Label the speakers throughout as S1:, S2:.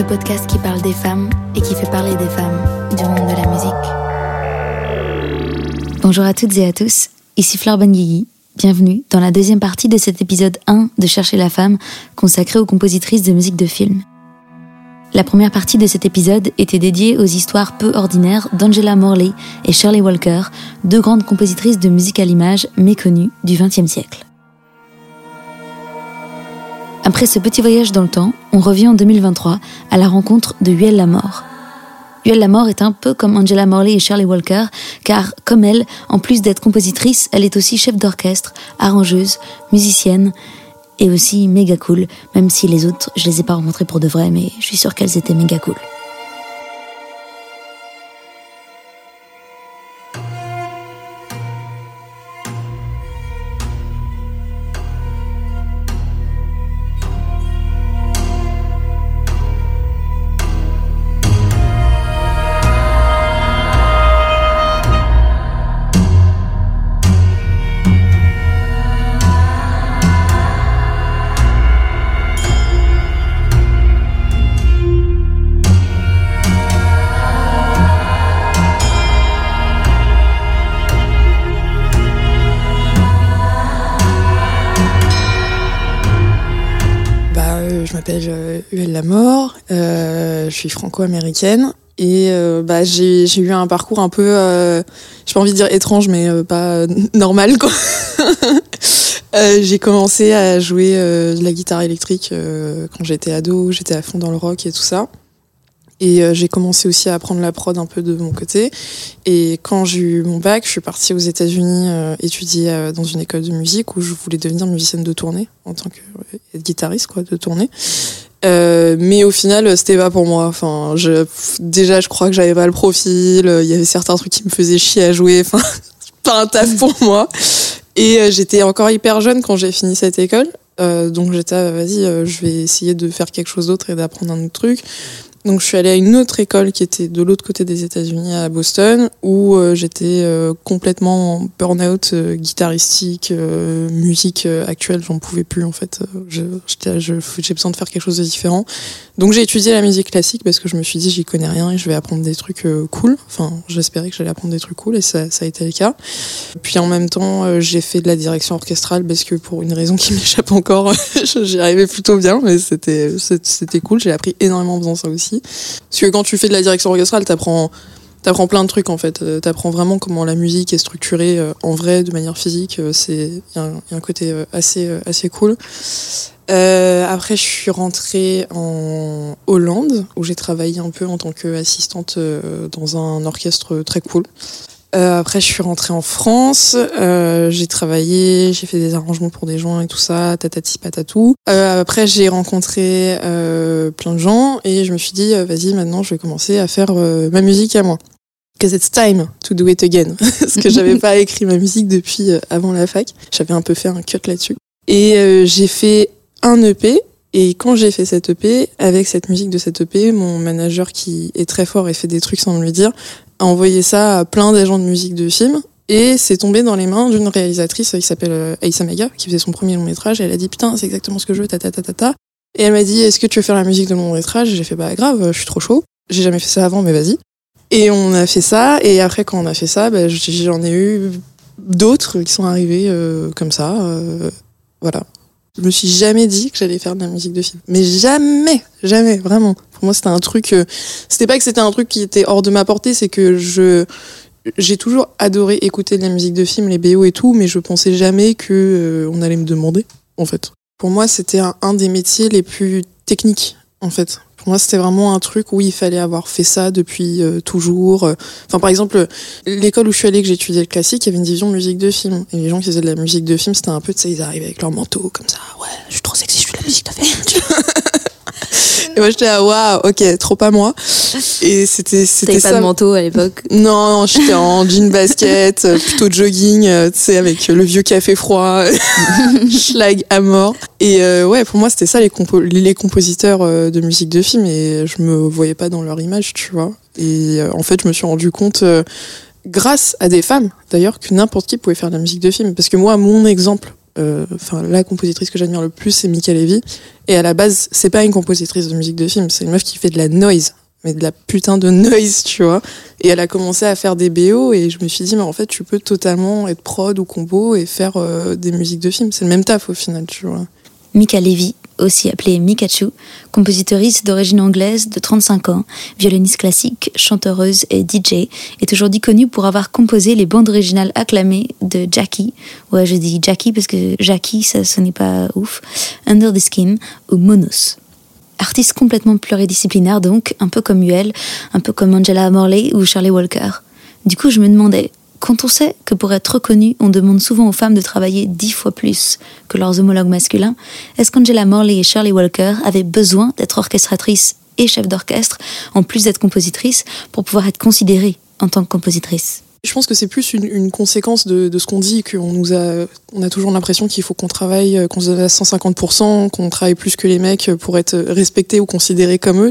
S1: Le podcast qui parle des femmes et qui fait parler des femmes du monde de la musique. Bonjour à toutes et à tous, ici Fleur Benguigui. Bienvenue dans la deuxième partie de cet épisode 1 de Chercher la femme consacré aux compositrices de musique de film. La première partie de cet épisode était dédiée aux histoires peu ordinaires d'Angela Morley et Shirley Walker, deux grandes compositrices de musique à l'image méconnues du XXe siècle. Après ce petit voyage dans le temps, on revient en 2023 à la rencontre de Yuel Lamor. Yuel Lamor est un peu comme Angela Morley et Shirley Walker, car comme elle, en plus d'être compositrice, elle est aussi chef d'orchestre, arrangeuse, musicienne, et aussi méga cool, même si les autres, je les ai pas rencontrées pour de vrai, mais je suis sûre qu'elles étaient méga cool.
S2: Je suis franco-américaine et euh, bah, j'ai, eu un parcours un peu, euh, j'ai pas envie de dire étrange, mais euh, pas normal quoi. j'ai commencé à jouer de la guitare électrique quand j'étais ado, j'étais à fond dans le rock et tout ça. Et j'ai commencé aussi à apprendre la prod un peu de mon côté. Et quand j'ai eu mon bac, je suis partie aux États-Unis étudier dans une école de musique où je voulais devenir musicienne de tournée en tant que guitariste quoi de tournée. Euh, mais au final, c'était pas pour moi. Enfin, déjà, je crois que j'avais pas le profil. Il y avait certains trucs qui me faisaient chier à jouer. Enfin, pas un taf pour moi. Et euh, j'étais encore hyper jeune quand j'ai fini cette école. Euh, donc j'étais, ah, vas-y, je vais essayer de faire quelque chose d'autre et d'apprendre un autre truc. Donc je suis allée à une autre école qui était de l'autre côté des États-Unis à Boston où euh, j'étais euh, complètement en burn-out euh, guitaristique, musique actuelle, j'en pouvais plus en fait. j'ai besoin de faire quelque chose de différent. Donc j'ai étudié la musique classique parce que je me suis dit j'y connais rien et je vais apprendre des trucs cool. Enfin j'espérais que j'allais apprendre des trucs cool et ça, ça a été le cas. Puis en même temps j'ai fait de la direction orchestrale parce que pour une raison qui m'échappe encore, j'y arrivais plutôt bien mais c'était cool. J'ai appris énormément en faisant ça aussi. Parce que quand tu fais de la direction orchestrale, t'apprends t'apprends plein de trucs en fait. Euh, t'apprends vraiment comment la musique est structurée euh, en vrai, de manière physique. Euh, c'est il y, a un côté assez assez cool. après, je suis rentrée en Hollande où j'ai travaillé un peu en tant qu'assistante dans un orchestre très cool. Euh, après, je suis rentrée en France, euh, j'ai travaillé, j'ai fait des arrangements pour des gens et tout ça, tatati patatou. Euh, après, j'ai rencontré euh, plein de gens et je me suis dit, euh, vas-y, maintenant, je vais commencer à faire euh, ma musique à moi. Because it's time to do it again. Parce que j'avais pas écrit ma musique depuis avant la fac. J'avais un peu fait un cut là-dessus. Et j'ai fait un EP et quand j'ai fait cette EP, avec cette musique de cette EP, mon manager qui est très fort et fait des trucs sans me le dire, a envoyé ça à plein d'agents de musique de films. Et c'est tombé dans les mains d'une réalisatrice qui s'appelle euh, Aïssa Mega, qui faisait son premier long métrage. Elle a dit putain, c'est exactement ce que je veux, ta ta ta ta ta. Et elle m'a dit est-ce que tu veux faire la musique de mon long métrage? J'ai fait bah grave, je suis trop chaud. J'ai jamais fait ça avant, mais vas-y. Et on a fait ça. Et après quand on a fait ça, bah, j'en ai eu d'autres qui sont arrivés euh, comme ça. Euh, voilà. Je me suis jamais dit que j'allais faire de la musique de film. Mais jamais, jamais, vraiment. Pour moi, c'était un truc. Euh, c'était pas que c'était un truc qui était hors de ma portée, c'est que je j'ai toujours adoré écouter de la musique de film, les BO et tout, mais je pensais jamais que euh, on allait me demander, en fait. Pour moi, c'était un des métiers les plus techniques, en fait. Pour moi, c'était vraiment un truc où il fallait avoir fait ça depuis euh, toujours. Enfin, par exemple, l'école où je suis allée, que étudié le classique, il y avait une division musique de film. Et les gens qui faisaient de la musique de film, c'était un peu, tu sais, ils arrivaient avec leur manteau comme ça. Ouais, je suis trop sexy, je suis de la musique de film. Et moi, j'étais à waouh, ok, trop pas moi. Et c'était, c'était
S1: pas de manteau à l'époque?
S2: Non, j'étais en jean basket, euh, plutôt jogging, euh, tu sais, avec le vieux café froid, schlag à mort. Et euh, ouais, pour moi, c'était ça les, compo les compositeurs de musique de film et je me voyais pas dans leur image, tu vois. Et en fait, je me suis rendu compte grâce à des femmes d'ailleurs que n'importe qui pouvait faire de la musique de film parce que moi mon exemple euh, enfin la compositrice que j'admire le plus c'est Mika Levy. Et à la base c'est pas une compositrice de musique de film c'est une meuf qui fait de la noise mais de la putain de noise tu vois. Et elle a commencé à faire des BO et je me suis dit mais en fait tu peux totalement être prod ou combo et faire euh, des musiques de film. C'est le même taf au final tu vois.
S1: Mika Levy aussi appelée Mikachu, compositrice d'origine anglaise de 35 ans, violoniste classique, chanteuse et DJ, est aujourd'hui connue pour avoir composé les bandes originales acclamées de Jackie, ouais je dis Jackie parce que Jackie ça n'est pas ouf, Under the Skin ou Monos. Artiste complètement pluridisciplinaire donc, un peu comme Uel, un peu comme Angela Morley ou Charlie Walker. Du coup je me demandais, quand on sait que pour être reconnu, on demande souvent aux femmes de travailler dix fois plus que leurs homologues masculins, est-ce qu'Angela Morley et Shirley Walker avaient besoin d'être orchestratrices et chefs d'orchestre, en plus d'être compositrices, pour pouvoir être considérées en tant que compositrices?
S2: Je pense que c'est plus une, conséquence de, ce qu'on dit, qu'on nous a, on a toujours l'impression qu'il faut qu'on travaille, qu'on se donne à 150%, qu'on travaille plus que les mecs pour être respectés ou considérés comme eux.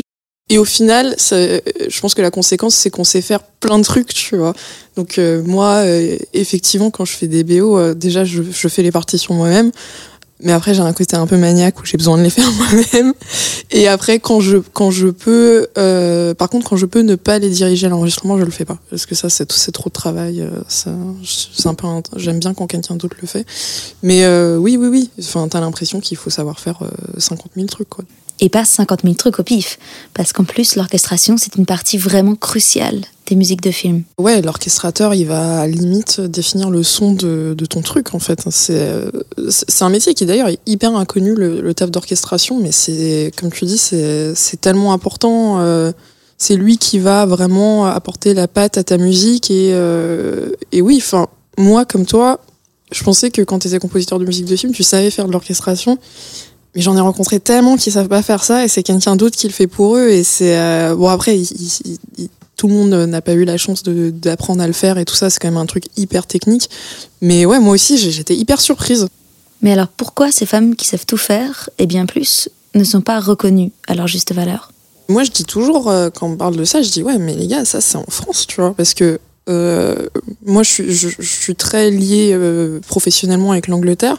S2: Et au final, je pense que la conséquence, c'est qu'on sait faire plein de trucs, tu vois. Donc euh, moi, euh, effectivement, quand je fais des BO, euh, déjà, je, je, fais les partitions moi-même. Mais après, j'ai un côté un peu maniaque où j'ai besoin de les faire moi-même. Et après, quand je quand je peux, par contre, quand je peux ne pas les diriger à l'enregistrement, je le fais pas parce que ça, c'est trop de travail. ça, c'est un peu. J'aime bien quand quelqu'un d'autre le fait. Mais oui, oui, oui. Enfin, t'as l'impression qu'il faut savoir faire 50 000 trucs, quoi
S1: et pas 50 000 trucs au pif. Parce qu'en plus, l'orchestration, c'est une partie vraiment cruciale des musiques de film.
S2: Ouais, l'orchestrateur, il va à limite définir le son de, ton truc, en fait. C'est un métier qui, d'ailleurs, est hyper inconnu, le, taf d'orchestration, mais c'est, comme tu dis, c'est tellement important. Euh, c'est lui qui va vraiment apporter la patte à ta musique. Et, euh, et oui, enfin, moi, comme toi, je pensais que quand tu étais compositeur de musique de film, tu savais faire de l'orchestration. Mais j'en ai rencontré tellement qui savent pas faire ça et c'est quelqu'un d'autre qui le fait pour eux et c'est euh, bon après tout le monde n'a pas eu la chance d'apprendre à le faire et tout ça c'est quand même un truc hyper technique mais ouais moi aussi j'étais hyper surprise.
S1: Mais alors pourquoi ces femmes qui savent tout faire et bien plus ne sont pas reconnues à leur juste valeur?
S2: Moi je dis toujours euh, quand on parle de ça je dis ouais mais les gars ça c'est en France tu vois parce que euh, moi je suis, je, je suis très liée professionnellement avec l'Angleterre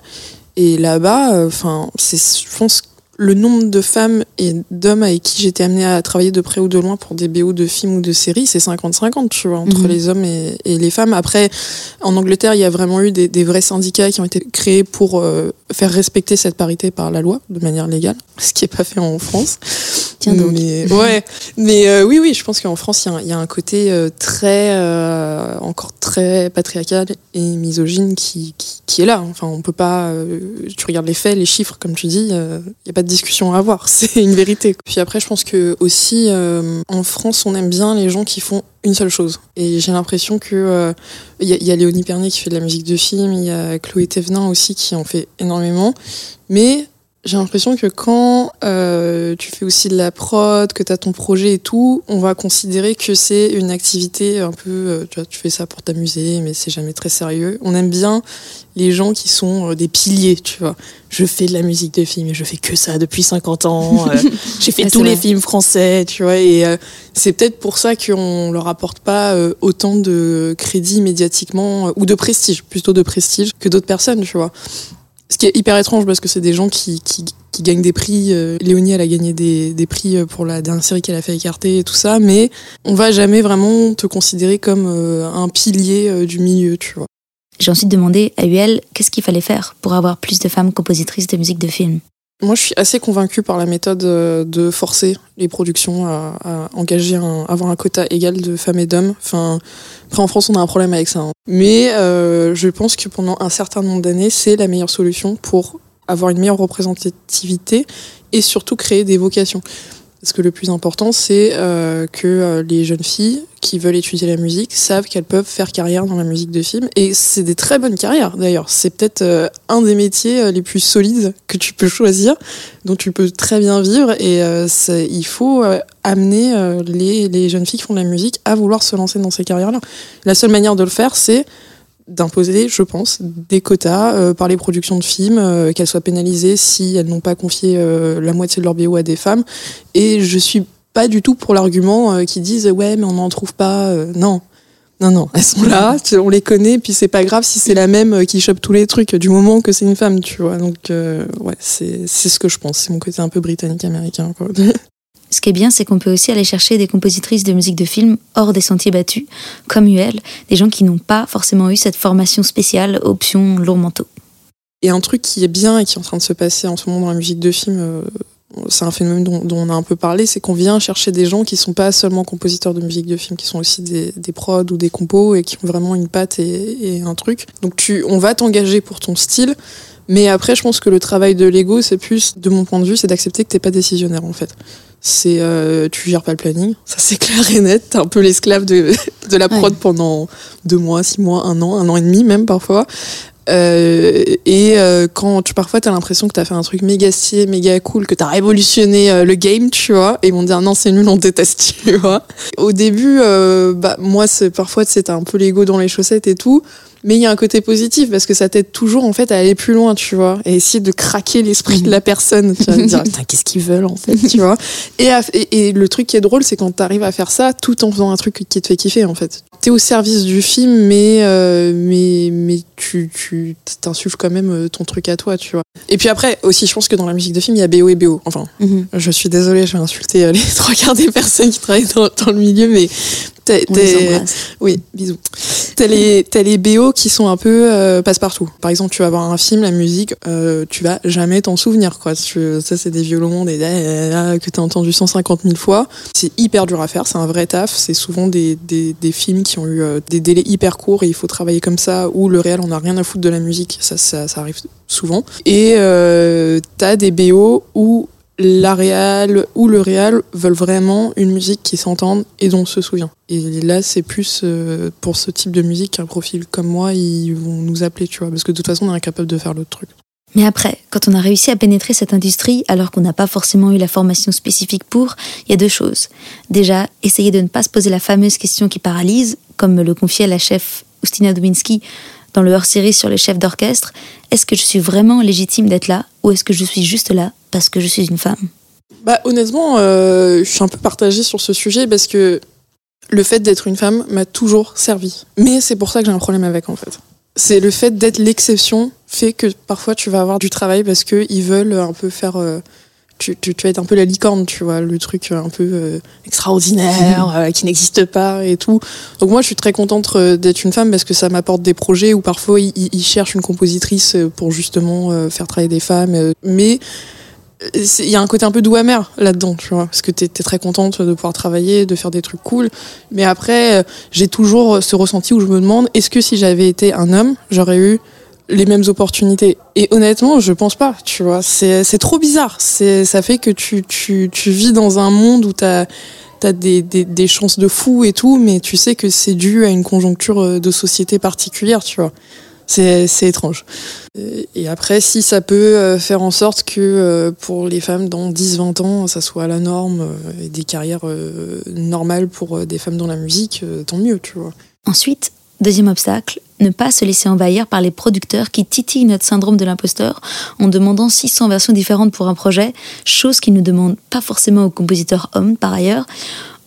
S2: et là-bas, euh, enfin, c'est, je pense, le nombre de femmes et d'hommes avec qui j'étais amenée à travailler de près ou de loin pour des BO de films ou de séries, c'est 50-50, tu vois, entre mhm. les hommes et, les femmes. Après, en Angleterre, il y a vraiment eu des, vrais syndicats qui ont été créés pour euh, faire respecter cette parité par la loi, de manière légale, ce qui n'est pas fait en France.
S1: Tiens donc.
S2: Mais, ouais, mais euh, oui, oui, je pense qu'en France, il y, a un côté euh, très, encore très patriarcal et misogyne qui, qui, est là. Enfin, on peut pas, tu regardes les faits, les chiffres, comme tu dis, il n'y a pas de discussion à avoir, c'est une vérité. Puis après, je pense que aussi euh, en France, on aime bien les gens qui font une seule chose. Et j'ai l'impression que il euh, y, a Léonie Pernier qui fait de la musique de film, il y a Chloé Thévenin aussi qui en fait énormément, mais j'ai l'impression que quand euh, tu fais aussi de la prod, que tu as ton projet et tout, on va considérer que c'est une activité un peu, euh, tu vois, tu fais ça pour t'amuser, mais c'est jamais très sérieux. On aime bien les gens qui sont euh, des piliers, tu vois. Je fais de la musique de film et je fais que ça depuis 50 ans. J'ai fait tous les films français, tu vois. Et c'est peut-être pour ça qu'on leur apporte pas autant de crédit médiatiquement, ou de prestige, plutôt de prestige que d'autres personnes, tu vois. Ce qui est hyper étrange parce que c'est des gens qui, gagnent des prix. Euh, Léonie, elle a gagné des, des prix euh, pour la dernière série qu'elle a fait écarter et tout ça, mais on va jamais vraiment te considérer comme euh, un pilier du milieu, tu vois.
S1: J'ai ensuite demandé à UL qu'est-ce qu'il fallait faire pour avoir plus de femmes compositrices de musique de film.
S2: Moi, je suis assez convaincue par la méthode euh, de forcer les productions à, engager, un, avoir un quota égal de femmes et d'hommes. Enfin, après, en France, on a un problème avec ça. Hein. Mais euh, je pense que pendant un certain nombre d'années, c'est la meilleure solution pour avoir une meilleure représentativité et surtout créer des vocations. Parce que le plus important, c'est euh, que euh, les jeunes filles qui veulent étudier la musique savent qu'elles peuvent faire carrière dans la musique de film. Et c'est des très bonnes carrières, d'ailleurs. C'est peut-être euh, un des métiers les plus solides que tu peux choisir, dont tu peux très bien vivre. Et il faut amener les, les jeunes filles qui font de la musique à vouloir se lancer dans ces carrières-là. La seule manière de le faire, c'est d'imposer, je pense, des quotas euh, par les productions de films, euh, qu'elles soient pénalisées si elles n'ont pas confié euh, la moitié de leur bio à des femmes. Et je suis pas du tout pour l'argument qui disent ouais mais on n'en trouve pas. non, non non, elles sont là, on les connaît, puis c'est pas grave si c'est la même qui chope tous les trucs du moment que c'est une femme, tu vois. Donc ouais, c'est c'est ce que je pense. C'est mon côté un peu britannique américain quoi.
S1: Ce qui est bien, c'est qu'on peut aussi aller chercher des compositrices de musique de film hors des sentiers battus, comme UL, des gens qui n'ont pas forcément eu cette formation spéciale, option lourd manteau.
S2: Et un truc qui est bien et qui est en train de se passer en ce moment dans la musique de film, euh, c'est un phénomène dont, on a un peu parlé, c'est qu'on vient chercher des gens qui sont pas seulement compositeurs de musique de film, qui sont aussi des, des prods ou des compos et qui ont vraiment une patte et, et un truc. Donc tu, on va t'engager pour ton style, mais après je pense que le travail de l'ego, c'est plus, de mon point de vue, c'est d'accepter que t'es pas décisionnaire en fait c'est euh, tu gères pas le planning, ça c'est clair et net. T'es un peu l'esclave de, de la prod pendant deux mois, six mois, un an, un an et demi même parfois. Euh, et euh, quand tu parfois t'as l'impression que t'as fait un truc méga stylé, méga cool, que t'as révolutionné euh, le game, tu vois, et ils vont dire non c'est nul, on déteste, tu vois. Au début, euh, bah moi c'est parfois c'était un peu l'ego dans les chaussettes et tout. Mais il y a un côté positif parce que ça t'aide toujours en fait à aller plus loin, tu vois, et essayer de craquer l'esprit de la personne. Tu vas dire, qu'est-ce qu'ils veulent en fait, tu vois. Et, et, le truc qui est drôle, c'est quand t'arrives à faire ça tout en faisant un truc qui te fait kiffer en fait. T'es au service du film, mais euh, mais mais tu tu t'insuffles quand même euh, ton truc à toi, tu vois. Et puis après aussi, je pense que dans la musique de film, il y a BO et BO. Enfin, mhm. je suis désolée, je vais insulter euh, les trois quarts des personnes qui travaillent dans, dans le milieu, mais oui, bisous. T'as les, les BO qui sont un peu euh, passe-partout. Par exemple, tu vas voir un film, la musique, euh, tu vas jamais t'en souvenir, quoi. ça, c'est des violons, des que t'as entendu 150 000 fois. C'est hyper dur à faire, c'est un vrai taf. C'est souvent des, des, des, films qui ont eu euh, des délais hyper courts et il faut travailler comme ça, où le réel, on a rien à foutre de la musique. Ça, ça, ça arrive souvent. Et t'as des BO où la réal ou le réal veulent vraiment une musique qui s'entende et dont on se souvient. Et là, c'est plus euh, pour ce type de musique qu'un profil comme moi, ils vont nous appeler, tu vois, parce que de toute façon, on est incapable de faire l'autre truc.
S1: Mais après, quand on a réussi à pénétrer cette industrie alors qu'on n'a pas forcément eu la formation spécifique pour, il y a deux choses. Déjà, essayer de ne pas se poser la fameuse question qui paralyse, comme me le confiait la chef Ustina Dubinski dans le hors-série sur les chefs d'orchestre, est-ce que je suis vraiment légitime d'être là ou est-ce que je suis juste là parce que je suis une femme
S2: Bah honnêtement, euh, je suis un peu partagée sur ce sujet parce que le fait d'être une femme m'a toujours servi. Mais c'est pour ça que j'ai un problème avec en fait. C'est le fait d'être l'exception fait que parfois tu vas avoir du travail parce qu'ils veulent un peu faire euh, tu, tu, tu, vas être un peu la licorne, tu vois, le truc un peu euh, extraordinaire, mhm. euh, qui n'existe pas et tout. Donc moi, je suis très contente euh, d'être une femme parce que ça m'apporte des projets où parfois ils, ils, cherchent une compositrice pour justement faire travailler des femmes. Mais il y a un côté un peu doux amer là-dedans, tu vois, parce que t'es es très contente de pouvoir travailler, de faire des trucs cool. Mais après, j'ai toujours ce ressenti où je me demande, est-ce que si j'avais été un homme, j'aurais eu les mêmes opportunités? Et honnêtement, je pense pas, tu vois. C'est, trop bizarre. Ça fait que tu, vis dans un monde où t'as, des, des, des chances de fou et tout, mais tu sais que c'est dû à une conjoncture euh, de société particulière, tu vois. C'est, étrange. Et après, si ça peut euh, faire en sorte que euh, pour les femmes dans 10-20 ans, ça soit la norme et des carrières normales pour des femmes dans la musique, tant mieux, tu vois.
S1: Ensuite, deuxième obstacle, ne pas se laisser envahir par les producteurs qui titillent notre syndrome de l'imposteur en demandant 600 versions différentes pour un projet, chose qu'ils ne demandent pas forcément aux compositeurs hommes par ailleurs.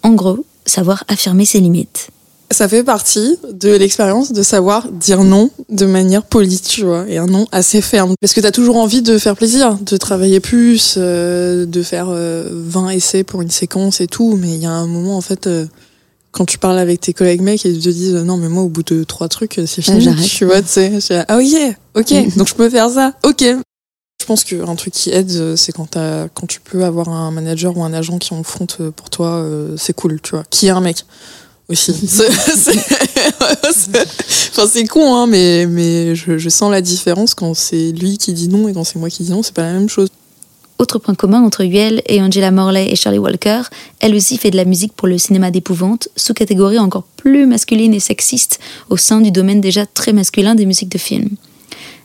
S1: En gros, savoir affirmer ses limites.
S2: Ça fait partie de l'expérience de savoir dire non de manière polie, tu vois, et un non assez ferme. Parce que t'as toujours envie de faire plaisir, de travailler plus, euh, de faire 20 euh, essais pour une séquence et tout, mais il y a un moment, en fait, euh, quand tu parles avec tes collègues mecs et ils te disent non mais moi au bout de trois trucs c'est fini tu vois tu sais. Ah oui ok donc je peux faire ça ok. Je pense qu'un truc qui aide c'est quand as, quand tu peux avoir un manager ou un agent qui en front pour toi euh, c'est cool tu vois qui est un mec aussi c'est con hein mais mais je, je sens la différence quand c'est lui qui dit non et quand c'est moi qui dis non c'est pas la même chose
S1: Autre point commun entre Yuel et Angela Morley et Charlie Walker, elle aussi fait de la musique pour le cinéma d'épouvante, sous-catégorie encore plus masculine et sexiste au sein du domaine déjà très masculin des musiques de film.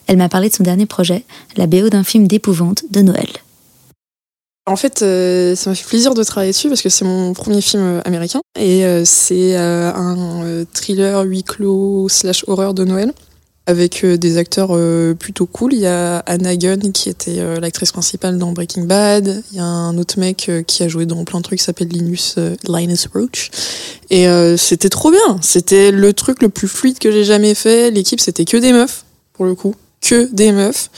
S1: Elle m'a parlé de son dernier projet, la BO d'un film d'épouvante de Noël.
S2: En fait, euh, ça m'a fait plaisir de travailler dessus parce que c'est mon premier film euh, américain et euh, c'est un thriller huis clos slash horreur de Noël avec des acteurs plutôt cool. Il y a Anna Gunn qui était l'actrice principale dans Breaking Bad. Il y a un autre mec qui a joué dans plein de trucs qui s'appelle Linus, Linus Roach. Et c'était trop bien. C'était le truc le plus fluide que j'ai jamais fait. L'équipe, c'était que des meufs, pour le coup. Que des meufs.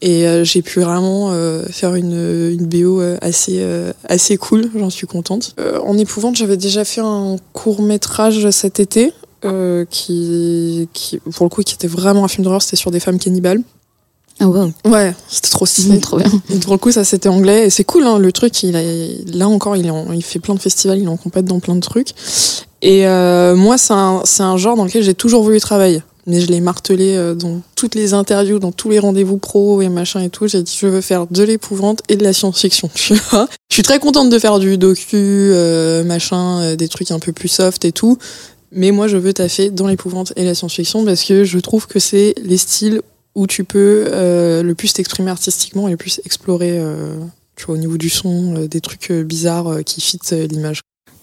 S2: Et euh, j'ai pu vraiment euh, faire une, une BO euh, assez, assez cool, j'en suis contente. en épouvante, j'avais déjà fait un court métrage cet été, qui, qui, pour le coup, qui était vraiment un film d'horreur, c'était sur des femmes cannibales.
S1: Oh wow.
S2: Ouais, c'était trop stylé.
S1: trop bien.
S2: Et pour le coup, ça c'était anglais. Et c'est cool, hein, le truc, il a, là encore, il, il fait plein de festivals, il est en compète dans plein de trucs. Et moi, c'est un, un genre dans lequel j'ai toujours voulu travailler mais je l'ai martelé euh, dans toutes les interviews, dans tous les rendez-vous pro et machin et tout. J'ai dit je veux faire de l'épouvante et de la science-fiction. Je suis très contente de faire du docu, euh, machin, euh, des trucs un peu plus soft et tout. Mais moi, je veux taffer dans l'épouvante et la science-fiction parce que je trouve que c'est les styles où tu peux le plus t'exprimer artistiquement et le plus explorer, au niveau du son, des trucs bizarres qui fitent l'image.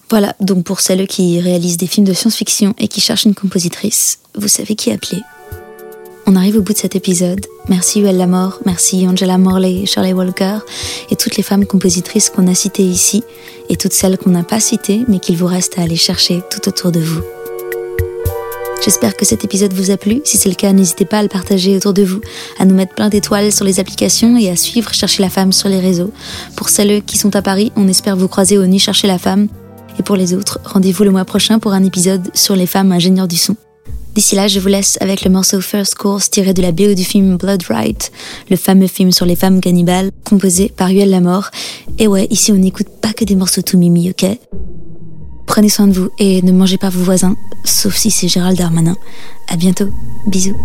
S1: Voilà, donc pour celles qui réalisent des films de science-fiction et qui cherchent une compositrice, vous savez qui appeler. On arrive au bout de cet épisode. Merci Yuel Lamor, merci Angela Morley, Shirley Walker et toutes les femmes compositrices qu'on a citées ici et toutes celles qu'on n'a pas citées mais qu'il vous reste à aller chercher tout autour de vous. J'espère que cet épisode vous a plu. Si c'est le cas, n'hésitez pas à le partager autour de vous, à nous mettre plein d'étoiles sur les applications et à suivre Chercher la femme sur les réseaux. Pour celles qui sont à Paris, on espère vous croiser au Nuit Chercher la femme et pour les autres, rendez-vous le mois prochain pour un épisode sur les femmes ingénieurs du son. D'ici là, je vous laisse avec le morceau First Course tiré de la BO du film Blood Right, le fameux film sur les femmes cannibales, composé par Yuel Lamor. Et ouais, ici on n'écoute pas que des morceaux tout mimi, ok? Prenez soin de vous et ne mangez pas vos voisins, sauf si c'est Gérald Darmanin. À bientôt, bisous.